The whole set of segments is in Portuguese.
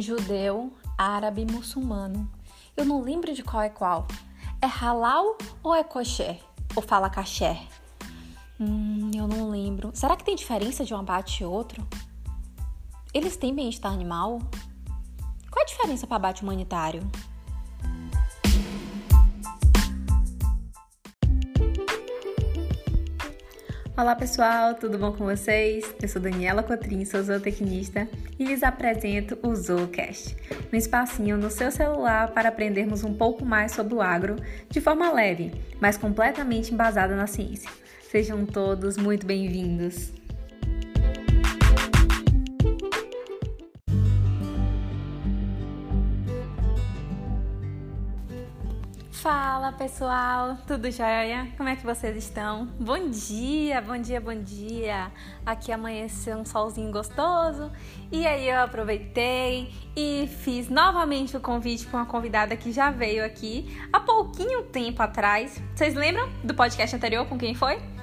judeu, árabe, muçulmano. Eu não lembro de qual é qual. É halal ou é kosher? Ou fala kasher? Hum, eu não lembro. Será que tem diferença de um abate e outro? Eles têm bem-estar animal? Qual a diferença para abate humanitário? Olá pessoal, tudo bom com vocês? Eu sou Daniela Cotrim, sou zootecnista e lhes apresento o Zoocast, um espacinho no seu celular para aprendermos um pouco mais sobre o agro de forma leve, mas completamente embasada na ciência. Sejam todos muito bem-vindos! Fala pessoal, tudo jóia? Como é que vocês estão? Bom dia, bom dia, bom dia! Aqui amanheceu um solzinho gostoso e aí eu aproveitei e fiz novamente o convite para uma convidada que já veio aqui há pouquinho tempo atrás. Vocês lembram do podcast anterior com quem foi?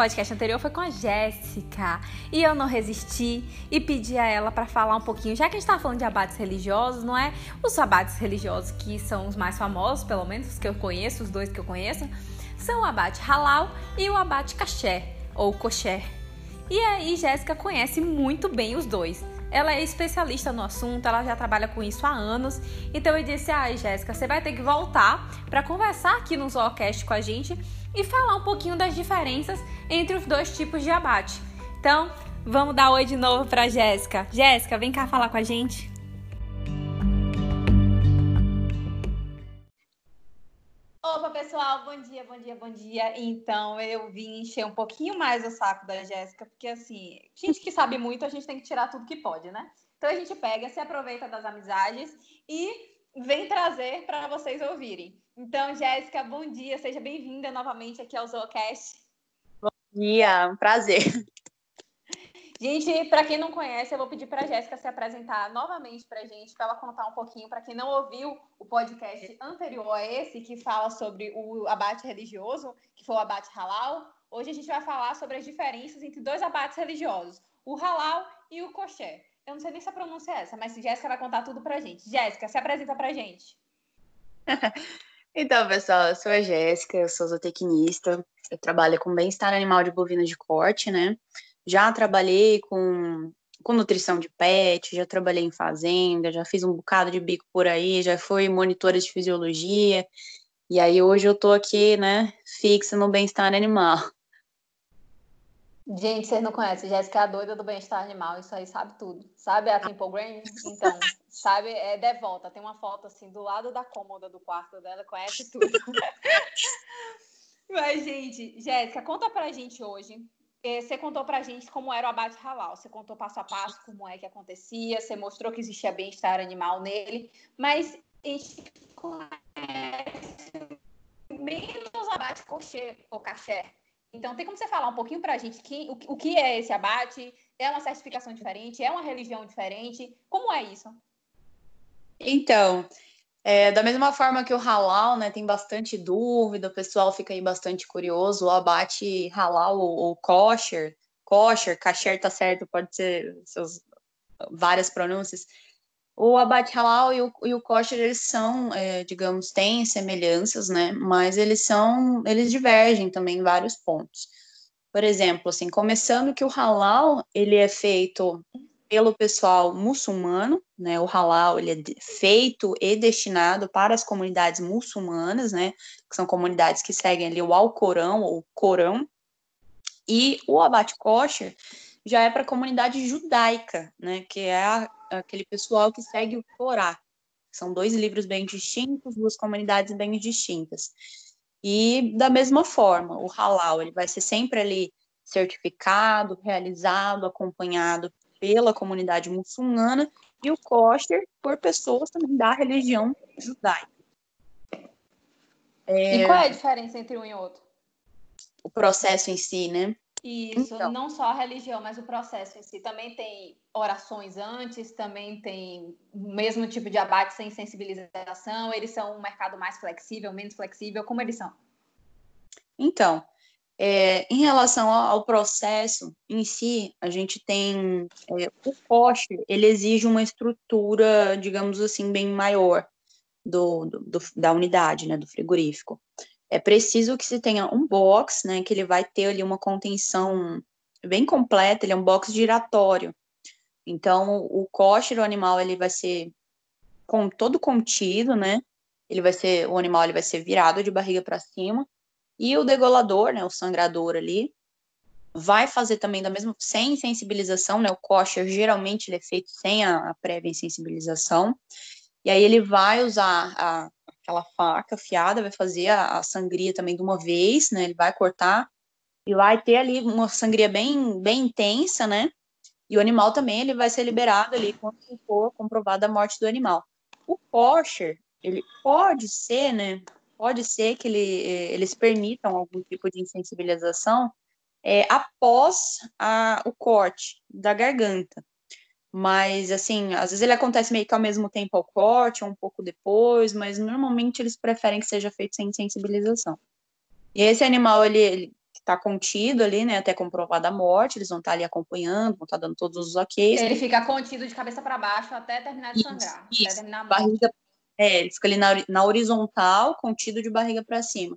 Podcast anterior foi com a Jéssica e eu não resisti e pedi a ela para falar um pouquinho, já que a gente tá falando de abates religiosos, não é? Os abates religiosos que são os mais famosos, pelo menos os que eu conheço, os dois que eu conheço, são o abate halal e o abate caché ou kosher. E aí Jéssica conhece muito bem os dois. Ela é especialista no assunto, ela já trabalha com isso há anos. Então eu disse: "Ai, Jéssica, você vai ter que voltar para conversar aqui no Zoocast com a gente e falar um pouquinho das diferenças entre os dois tipos de abate. Então, vamos dar oi de novo para Jéssica. Jéssica, vem cá falar com a gente. Opa, pessoal, bom dia, bom dia, bom dia. Então, eu vim encher um pouquinho mais o saco da Jéssica, porque assim, gente que sabe muito, a gente tem que tirar tudo que pode, né? Então a gente pega, se aproveita das amizades e vem trazer para vocês ouvirem. Então, Jéssica, bom dia, seja bem-vinda novamente aqui ao Zoocast. Bom dia, um prazer. Gente, para quem não conhece, eu vou pedir para a Jéssica se apresentar novamente para a gente, para ela contar um pouquinho, para quem não ouviu o podcast anterior a esse, que fala sobre o abate religioso, que foi o abate halal. Hoje a gente vai falar sobre as diferenças entre dois abates religiosos, o halal e o kosher. Eu não sei nem se a pronúncia é essa, mas Jéssica vai contar tudo para a gente. Jéssica, se apresenta para a gente. Então, pessoal, eu sou a Jéssica, eu sou zootecnista, eu trabalho com bem-estar animal de bovino de corte, né? Já trabalhei com, com nutrição de pet, já trabalhei em fazenda, já fiz um bocado de bico por aí, já fui monitora de fisiologia, e aí hoje eu tô aqui, né, fixa no bem-estar animal. Gente, vocês não conhecem, Jéssica é a doida do bem-estar animal, isso aí sabe tudo. Sabe a Temple Green? Então, sabe, é devota. Tem uma foto assim do lado da cômoda do quarto dela, conhece tudo. Mas, gente, Jéssica, conta pra gente hoje. Eh, você contou pra gente como era o abate halal. Você contou passo a passo como é que acontecia, você mostrou que existia bem-estar animal nele, mas a gente conhece menos abate coxê ou caché então, tem como você falar um pouquinho para a gente que, o, o que é esse abate? É uma certificação diferente? É uma religião diferente? Como é isso? Então, é, da mesma forma que o halal, né, tem bastante dúvida, o pessoal fica aí bastante curioso, o abate halal ou, ou kosher, kosher, kasher tá certo, pode ser seus, várias pronúncias, o abate halal e o, e o kosher, eles são, é, digamos, têm semelhanças, né? Mas eles são, eles divergem também em vários pontos. Por exemplo, assim, começando que o halal, ele é feito pelo pessoal muçulmano, né? O halal, ele é feito e destinado para as comunidades muçulmanas, né? Que são comunidades que seguem ali o Alcorão ou Corão. E o abate kosher já é para a comunidade judaica, né? Que é a, aquele pessoal que segue o Torá. São dois livros bem distintos, duas comunidades bem distintas. E da mesma forma, o halal ele vai ser sempre ali certificado, realizado, acompanhado pela comunidade muçulmana e o kosher por pessoas também da religião judaica. É... E qual é a diferença entre um e outro? O processo em si, né? Isso, então. não só a religião, mas o processo em si. Também tem orações antes, também tem o mesmo tipo de abate sem sensibilização. Eles são um mercado mais flexível, menos flexível. Como eles são? Então, É, em relação ao processo em si, a gente tem é, o kosher, ele exige uma estrutura, digamos assim, bem maior do, do, da unidade, né, do frigorífico. É preciso que se tenha um box, né, que ele vai ter ali uma contenção bem completa, ele é um box giratório. Então, o kosher, o animal, ele vai ser com, todo contido, né, ele vai ser, o animal ele vai ser virado de barriga para cima, e o degolador, né, o sangrador ali, vai fazer também da mesma, sem sensibilização, né, o kosher geralmente ele é feito sem a, a prévia insensibilização, e aí ele vai usar a, aquela faca afiada, vai fazer a, a, sangria também de uma vez, né, ele vai cortar, e vai ter ali uma sangria bem, bem intensa, né, e o animal também ele vai ser liberado ali quando for comprovada a morte do animal. O kosher, ele pode ser, né, pode ser que ele, eh, eles permitam algum tipo de insensibilização é, após a, o corte da garganta. Mas, assim, às vezes ele acontece meio que ao mesmo tempo ao corte, ou um pouco depois, mas normalmente eles preferem que seja feito sem sensibilização. E esse animal, ele está contido ali, né, até comprovada a morte, eles vão estar tá ali acompanhando, vão estar tá dando todos os ok. Ele fica contido de cabeça para baixo até terminar de sangrar. Isso, até terminar a morte. Barriga é, ele fica ali na, na horizontal, contido de barriga para cima.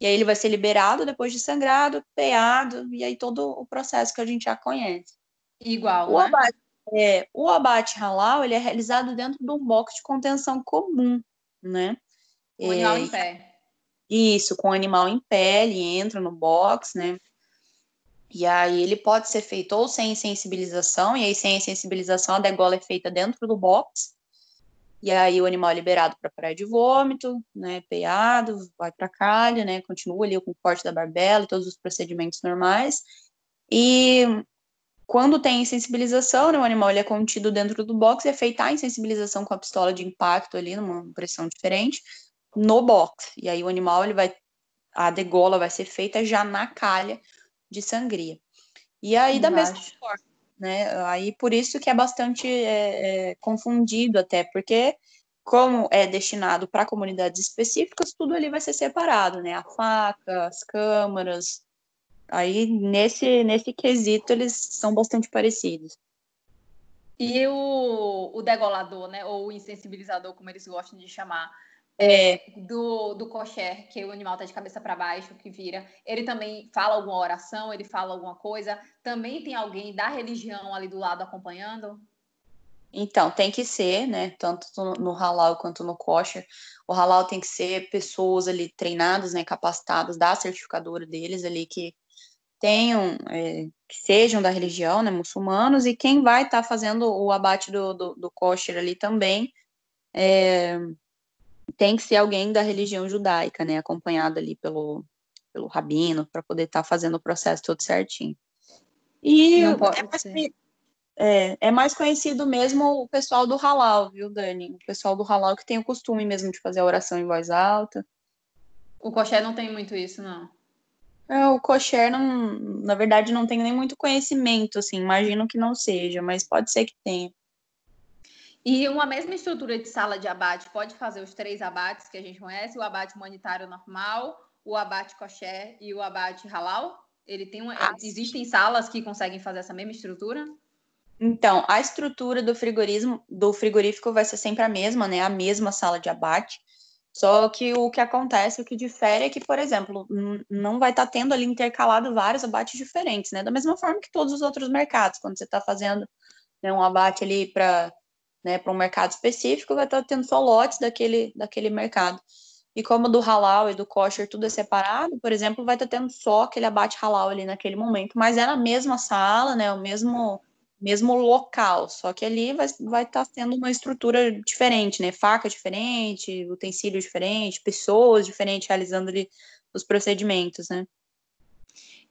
E aí ele vai ser liberado depois de sangrado, peado, e aí todo o processo que a gente já conhece. Igual, o né? abate, é, o abate halal, ele é realizado dentro de um box de contenção comum, né? O é, animal em pé. Isso, com o animal em pé, ele entra no box, né? E aí ele pode ser feito ou sem sensibilização, e aí sem sensibilização a degola é feita dentro do box, e aí o animal é liberado para praia de vômito, né, peiado, vai para calha, né, continua ali com o corte da barbela, todos os procedimentos normais. E quando tem insensibilização, né, o animal ele é contido dentro do box e é feita a insensibilização com a pistola de impacto ali, numa pressão diferente, no box. E aí o animal ele vai, a degola vai ser feita já na calha de sangria. E aí, da mesma forma, né? Aí por isso que é bastante é, é, confundido até, porque como é destinado para comunidades específicas, tudo ali vai ser separado, né? A faca, as câmaras. Aí nesse nesse quesito eles são bastante parecidos. E o, o degolador, né? Ou o insensibilizador, como eles gostam de chamar, é, do, do kosher, que o animal está de cabeça para baixo, que vira, ele também fala alguma oração, ele fala alguma coisa. Também tem alguém da religião ali do lado acompanhando? Então, tem que ser, né? Tanto no halal quanto no kosher. O halal tem que ser pessoas ali treinadas, né? Capacitadas da certificadora deles ali que tenham, é, que sejam da religião, né? Muçulmanos. E quem vai estar tá fazendo o abate do, do, do kosher ali também é, tem que ser alguém da religião judaica, né, acompanhado ali pelo, pelo rabino, para poder estar tá fazendo o processo todo certinho. E é mais, é, é mais, conhecido mesmo o pessoal do halal, viu, Dani? O pessoal do halal que tem o costume mesmo de fazer a oração em voz alta. O kosher não tem muito isso, não. É, o kosher, não, na verdade, não tem nem muito conhecimento, assim, imagino que não seja, mas pode ser que tenha. E uma mesma estrutura de sala de abate pode fazer os três abates que a gente conhece, o abate humanitário normal, o abate kosher e o abate halal? Ele tem uma, ah, existem salas que conseguem fazer essa mesma estrutura? Então, a estrutura do frigorismo do frigorífico vai ser sempre a mesma, né? A mesma sala de abate. Só que o que acontece, o que difere é que, por exemplo, não vai estar tá tendo ali intercalado vários abates diferentes, né? Da mesma forma que todos os outros mercados, quando você está fazendo né, um abate ali para né, um mercado específico, vai estar tendo só lotes daquele, daquele mercado. E como do halal e do kosher tudo é separado, por exemplo, vai estar tendo só aquele abate halal ali naquele momento, mas é na mesma sala, né, o mesmo mesmo local, só que ali vai, vai estar tendo uma estrutura diferente, né, faca diferente, utensílio diferente, pessoas diferentes realizando ali os procedimentos, né.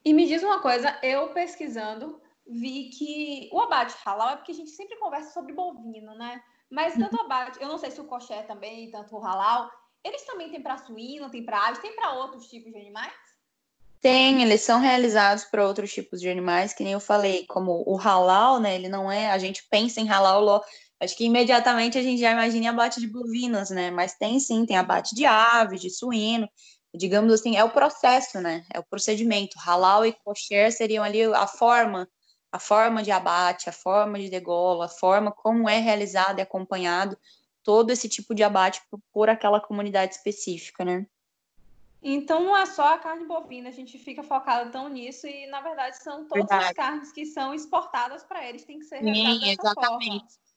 E me diz uma coisa, eu pesquisando, vi que o abate halal é porque a gente sempre conversa sobre bovino, né? Mas tanto o abate, eu não sei se o coxé também, tanto o halal, eles também têm para suíno, tem para aves, tem para outros tipos de animais? Tem, eles são realizados para outros tipos de animais, que nem eu falei, como o halal, né? Ele não é, a gente pensa em halal, acho que imediatamente a gente já imagina abate de bovinos, né? Mas tem sim, tem abate de ave, de suíno. digamos assim, é o processo, né? É o procedimento. Halal e kosher seriam ali a forma, a forma de abate, a forma de degola, a forma como é realizado e acompanhado todo esse tipo de abate por, por aquela comunidade específica, né? Então não é só a carne bovina, a gente fica focado tão nisso e na verdade são todas verdade. as carnes que são exportadas para eles, tem que ser Sim, exatamente. Forma.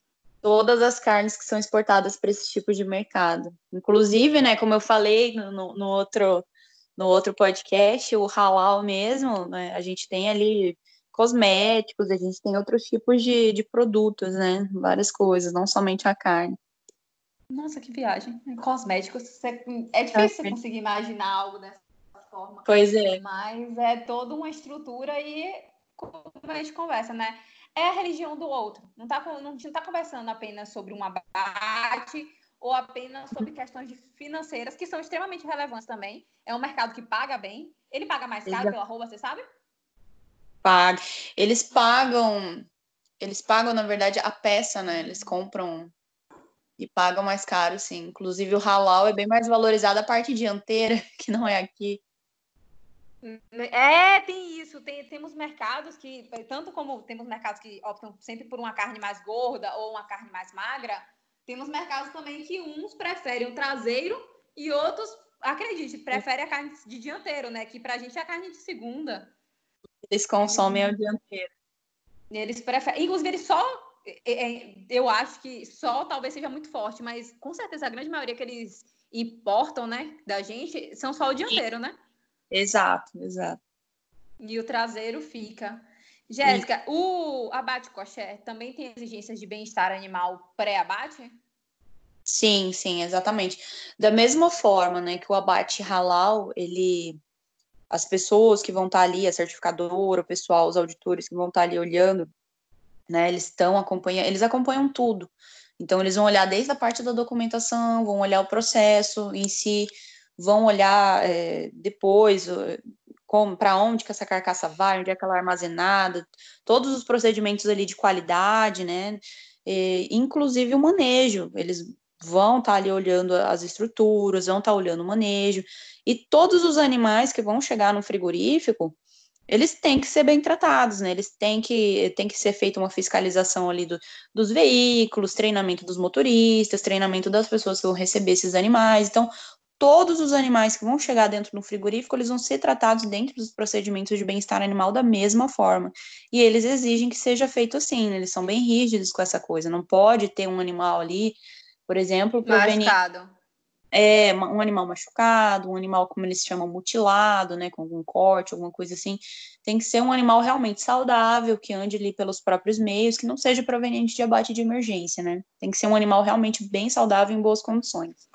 Todas as carnes que são exportadas para esse tipo de mercado. Inclusive, né, como eu falei no, no outro no outro podcast, o halal mesmo, né, a gente tem ali cosméticos, a gente tem outros tipos de, de produtos, né? Várias coisas, não somente a carne. Nossa, que viagem. Cosméticos, é difícil você conseguir imaginar algo dessa forma. Pois é. Mas é toda uma estrutura e como a gente conversa, né? É a religião do outro. Não tá, não, não tá conversando apenas sobre um abate ou apenas sobre questões financeiras, que são extremamente relevantes também. É um mercado que paga bem. Ele paga mais caro Exato. pela roupa, você sabe? Paga. Eles pagam, eles pagam, na verdade, a peça, né? Eles compram e pagam mais caro, sim. Inclusive o halal é bem mais valorizado a parte dianteira, que não é aqui. É, tem isso. Tem, temos mercados que, tanto como temos mercados que optam sempre por uma carne mais gorda ou uma carne mais magra, temos mercados também que uns preferem o traseiro e outros, acredite, preferem a carne de dianteiro, né? Que pra gente é a carne de segunda. Eles consomem a dianteira. Eles preferem. Inclusive, eles só eu acho que só talvez seja muito forte, mas com certeza a grande maioria que eles importam, né, da gente, são só o dianteiro, né? Exato, exato. E o traseiro fica. Jéssica, o abate coxé também tem exigências de bem-estar animal pré-abate? Sim, sim, exatamente. Da mesma forma, né, que o abate halal, ele as pessoas que vão estar ali, a certificadora, o pessoal, os auditores que vão estar ali olhando, né? Eles estão acompanhando, eles acompanham tudo. Então eles vão olhar desde a parte da documentação, vão olhar o processo em si, vão olhar é, depois para onde que essa carcaça vai, onde é que ela é armazenada, todos os procedimentos ali de qualidade, né? E, inclusive o manejo, eles vão estar tá ali olhando as estruturas, vão estar tá olhando o manejo, e todos os animais que vão chegar no frigorífico, eles têm que ser bem tratados, né? Eles têm que, têm que ser feita uma fiscalização ali do, dos veículos, treinamento dos motoristas, treinamento das pessoas que vão receber esses animais. Então, todos os animais que vão chegar dentro do frigorífico, eles vão ser tratados dentro dos procedimentos de bem-estar animal da mesma forma. E eles exigem que seja feito assim, né? eles são bem rígidos com essa coisa. Não pode ter um animal ali, por exemplo, proveniente é, um animal machucado, um animal, como eles chamam, mutilado, né, com algum corte, alguma coisa assim, tem que ser um animal realmente saudável, que ande ali pelos próprios meios, que não seja proveniente de abate de emergência, né? Tem que ser um animal realmente bem saudável, em boas condições.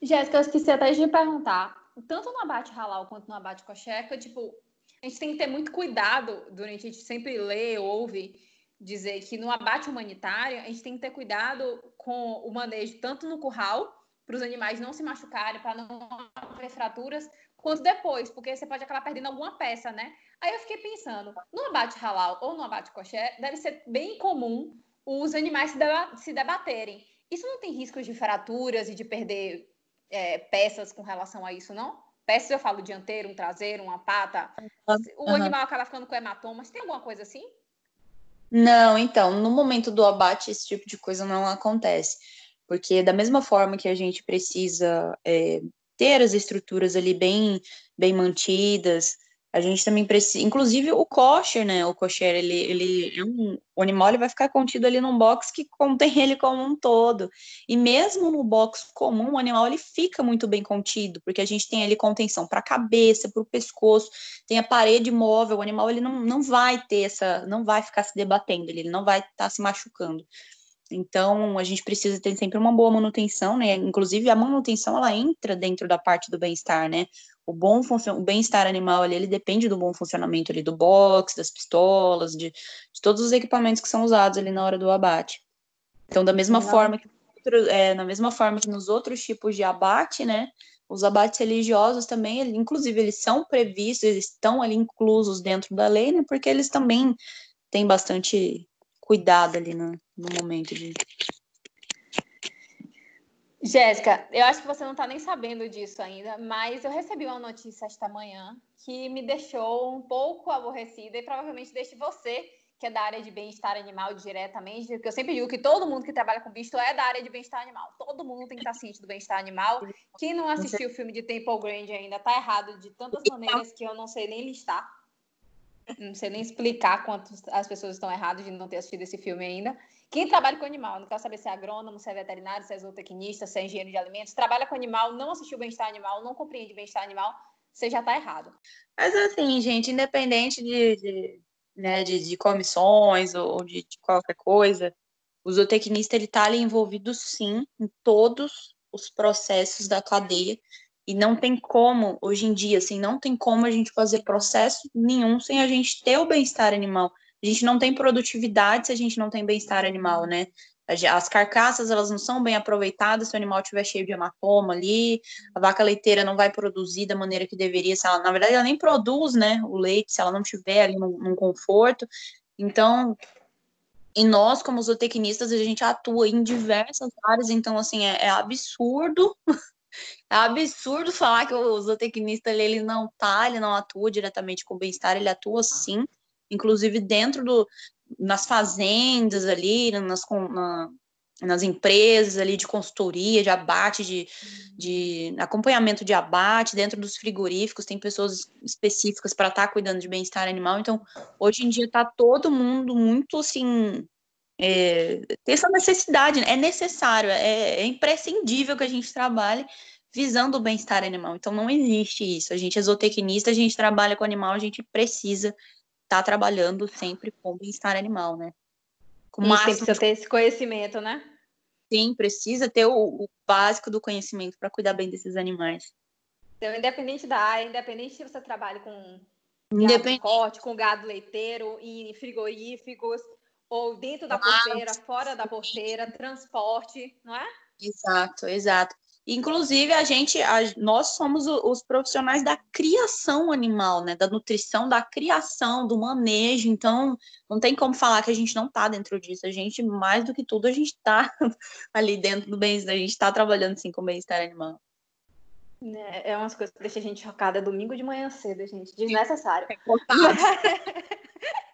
Jéssica, eu esqueci até de perguntar, tanto no abate halal quanto no abate cocheca, tipo, a gente tem que ter muito cuidado, durante a gente sempre lê, ouve, dizer que no abate humanitário, a gente tem que ter cuidado com o manejo tanto no curral, para os animais não se machucarem, para não haver fraturas, quanto depois, porque você pode acabar perdendo alguma peça, né? Aí eu fiquei pensando, no abate halal ou no abate coxé, deve ser bem comum os animais se, deba se debaterem. Isso não tem risco de fraturas e de perder é, peças com relação a isso, não? Peças eu falo dianteiro, um traseiro, uma pata. O uhum. animal acaba ficando com hematomas. Tem alguma coisa assim? Não, então, no momento do abate, esse tipo de coisa não acontece. Porque da mesma forma que a gente precisa é, ter as estruturas ali bem, bem mantidas, a gente também precisa, inclusive o kosher, né? O kosher, ele, ele é um, o animal ele vai ficar contido ali num box que contém ele como um todo. E mesmo no box comum, o animal ele fica muito bem contido, porque a gente tem ali contenção para a cabeça, para o pescoço, tem a parede móvel, o animal ele não, não vai ter essa, não vai ficar se debatendo, ele não vai estar tá se machucando. Então, a gente precisa ter sempre uma boa manutenção, né? Inclusive, a manutenção, ela entra dentro da parte do bem-estar, né? O bom o bem-estar animal ali, ele depende do bom funcionamento ali do box, das pistolas, de, de todos os equipamentos que são usados ali na hora do abate. Então, da mesma Não. forma que é, na mesma forma que nos outros tipos de abate, né? Os abates religiosos também, inclusive, eles são previstos, eles estão ali inclusos dentro da lei, né? Porque eles também têm bastante cuidado ali no, no momento de. Jéssica, eu acho que você não está nem sabendo disso ainda, mas eu recebi uma notícia esta manhã que me deixou um pouco aborrecida e provavelmente deixe você, que é da área de bem-estar animal diretamente, porque eu sempre digo que todo mundo que trabalha com bicho é da área de bem-estar animal. Todo mundo tem que estar ciente do bem-estar animal. Quem não assistiu o filme de Temple Grande ainda está errado de tantas maneiras que eu não sei nem listar. Não sei nem explicar quantas as pessoas estão erradas de não ter assistido esse filme ainda. Quem trabalha com animal, não quer saber se é agrônomo, se é veterinário, se é zootecnista, se é engenheiro de alimentos, trabalha com animal, não assistiu bem-estar animal, não compreende bem-estar animal, você já está errado. Mas assim, gente, independente de, de, né, de, de comissões ou de, de, qualquer coisa, o zootecnista ele está envolvido sim em todos os processos da cadeia e não tem como, hoje em dia, assim, não tem como a gente fazer processo nenhum sem a gente ter o bem-estar animal. A gente não tem produtividade se a gente não tem bem-estar animal, né? As carcaças, elas não são bem aproveitadas se o animal estiver cheio de hematoma ali, a vaca leiteira não vai produzir da maneira que deveria, se ela, na verdade, ela nem produz, né, o leite, se ela não estiver ali num, num conforto. Então, e nós, como zootecnistas, a gente atua em diversas áreas, então, assim, é, é absurdo, é absurdo falar que o zootecnista, ele, ele não tá, ele não atua diretamente com o bem-estar, ele atua sim, inclusive dentro do nas fazendas ali, nas, na, nas empresas ali de consultoria, de abate, de, de acompanhamento de abate, dentro dos frigoríficos, tem pessoas específicas para estar tá cuidando de bem-estar animal. Então, hoje em dia está todo mundo muito assim. É, tem essa necessidade, né? é necessário, é, é imprescindível que a gente trabalhe visando o bem-estar animal. Então, não existe isso. A gente é zootecnista, a gente trabalha com animal, a gente precisa tá trabalhando sempre com bem-estar animal, né? Com e precisa ter esse conhecimento, né? Sim, precisa ter o, o básico do conhecimento para cuidar bem desses animais. Então, independente da área, independente se você trabalha com gado corte, com gado leiteiro, em frigoríficos, ou dentro da porteira, fora da porteira, transporte, não é? Exato, exato. Inclusive, a gente, a, nós somos os profissionais da criação animal, né? Da nutrição, da criação, do manejo. Então, não tem como falar que a gente não está dentro disso. A gente, mais do que tudo, a gente está ali dentro do bem-estar. A gente está trabalhando, sim, com o bem-estar animal. É, é umas coisas que deixa a gente chocada domingo de manhã cedo, gente. Desnecessário. É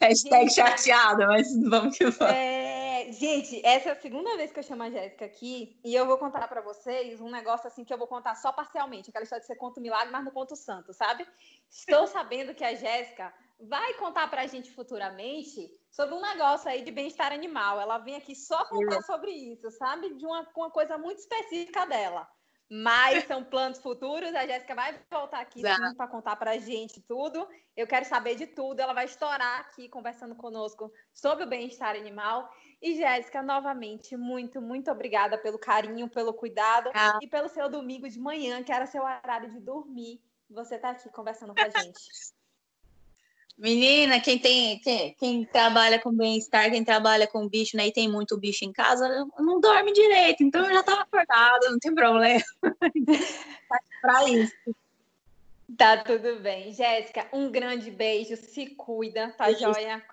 Hashtag chateada, mas vamos que vamos. É, gente, essa é a segunda vez que eu chamo a Jéssica aqui e eu vou contar para vocês um negócio assim que eu vou contar só parcialmente. Aquela história de você conta o milagre, mas não conta o santo, sabe? Estou sabendo que a Jéssica vai contar para a gente futuramente sobre um negócio aí de bem-estar animal. Ela vem aqui só contar sobre isso, sabe? De uma, uma coisa muito específica dela. Mas são planos futuros. A Jéssica vai voltar aqui para contar para a gente tudo. Eu quero saber de tudo. Ela vai estourar aqui conversando conosco sobre o bem-estar animal. E Jéssica, novamente, muito, muito obrigada pelo carinho, pelo cuidado ah. e pelo seu domingo de manhã, que era seu horário de dormir. Você está aqui conversando com a gente. Menina, quem tem, quem, quem trabalha com bem-estar, quem trabalha com bicho, né, e tem muito bicho em casa, não dorme direito, então eu já tava acordada, não tem problema. pra isso. Tá tudo bem. Jéssica, um grande beijo, se cuida, tá beijo. joia?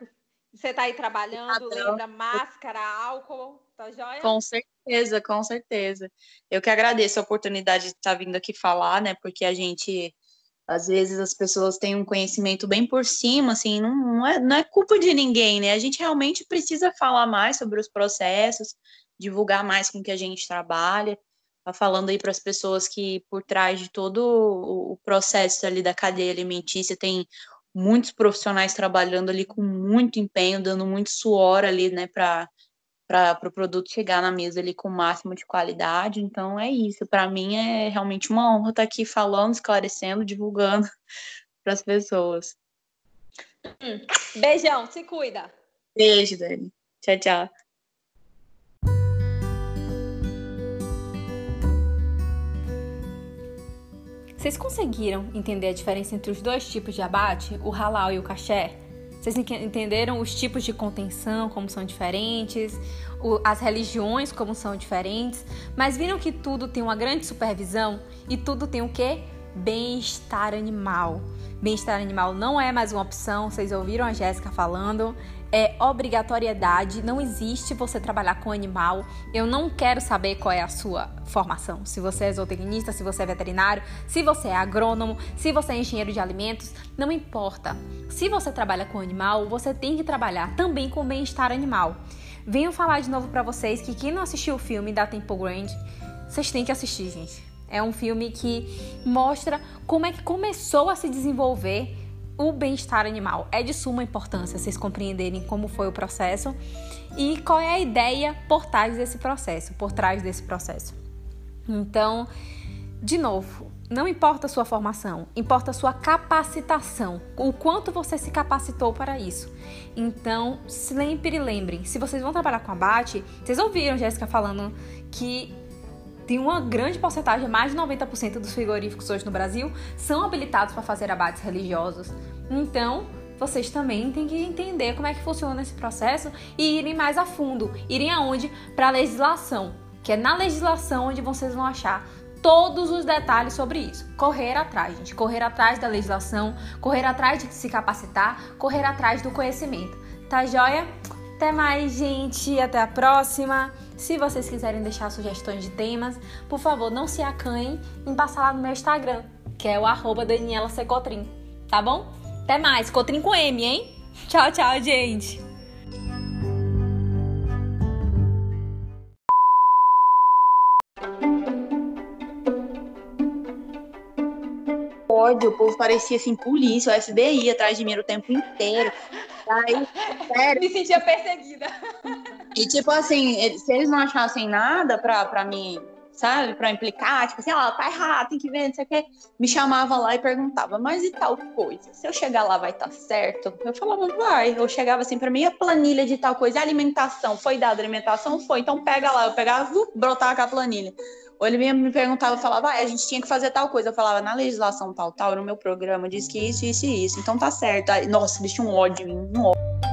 Você tá aí trabalhando, lembra máscara, álcool, tá joia? Com certeza, com certeza. Eu que agradeço a oportunidade de estar vindo aqui falar, né, porque a gente às vezes as pessoas têm um conhecimento bem por cima, assim, não, não, é, não é culpa de ninguém, né? A gente realmente precisa falar mais sobre os processos, divulgar mais com que a gente trabalha, tá falando aí para as pessoas que por trás de todo o processo ali da cadeia alimentícia tem muitos profissionais trabalhando ali com muito empenho, dando muito suor ali, né, para para o pro produto chegar na mesa ali com o máximo de qualidade. Então é isso. Para mim é realmente uma honra estar aqui falando, esclarecendo, divulgando para as pessoas. Hum. Beijão, se cuida. Beijo, Dani. Tchau, tchau. Vocês conseguiram entender a diferença entre os dois tipos de abate, o halal e o caché? Vocês entenderam os tipos de contenção, como são diferentes, as religiões, como são diferentes, mas viram que tudo tem uma grande supervisão e tudo tem o quê? bem-estar animal. Bem-estar animal não é mais uma opção, vocês ouviram a Jéssica falando. É obrigatoriedade, não existe você trabalhar com animal. Eu não quero saber qual é a sua formação. Se você é zootecnista, se você é veterinário, se você é agrônomo, se você é engenheiro de alimentos, não importa. Se você trabalha com animal, você tem que trabalhar também com bem-estar animal. Venho falar de novo para vocês que quem não assistiu o filme da Temple Grand, vocês têm que assistir, gente. É um filme que mostra como é que começou a se desenvolver o bem-estar animal. É de suma importância vocês compreenderem como foi o processo e qual é a ideia por trás desse processo, por trás desse processo. Então, de novo, não importa a sua formação, importa a sua capacitação, o quanto você se capacitou para isso. Então, sempre lembrem, se vocês vão trabalhar com abate, vocês ouviram Jéssica falando que tem uma grande porcentagem, mais de 90% dos frigoríficos hoje no Brasil são habilitados para fazer abates religiosos. Então, vocês também têm que entender como é que funciona esse processo e irem mais a fundo. Irem aonde? Para a legislação, que é na legislação onde vocês vão achar todos os detalhes sobre isso. Correr atrás, gente. Correr atrás da legislação, correr atrás de se capacitar, correr atrás do conhecimento. Tá joia? Até mais, gente. Até a próxima. Se vocês quiserem deixar sugestões de temas, por favor, não se acanhem em passar lá no meu Instagram, que é o arroba Daniela Secotrim. Tá bom? Até mais. Cotrim com M, hein? Tchau, tchau, gente. Ódio, o povo parecia assim, polícia, o FBI atrás de mim o tempo inteiro. Aí, sério. Me sentia perseguida. E tipo assim, se eles não achassem nada pra, pra mim, sabe, pra implicar, tipo assim, ó, oh, tá errado, tem que ver, não sei o que, me chamava lá e perguntava, mas e tal coisa? Se eu chegar lá vai estar tá certo? Eu falava, vai. Eu chegava assim pra mim, a planilha de tal coisa, alimentação, foi dada alimentação? Foi, então pega lá. Eu pegava, brotava com a planilha. Ou ele me perguntava, falava, ah, a gente tinha que fazer tal coisa. Eu falava, na legislação tal, tal, no meu programa, diz que isso, isso e isso. Então tá certo. Aí, nossa, tinham um ódio em mim, um ódio.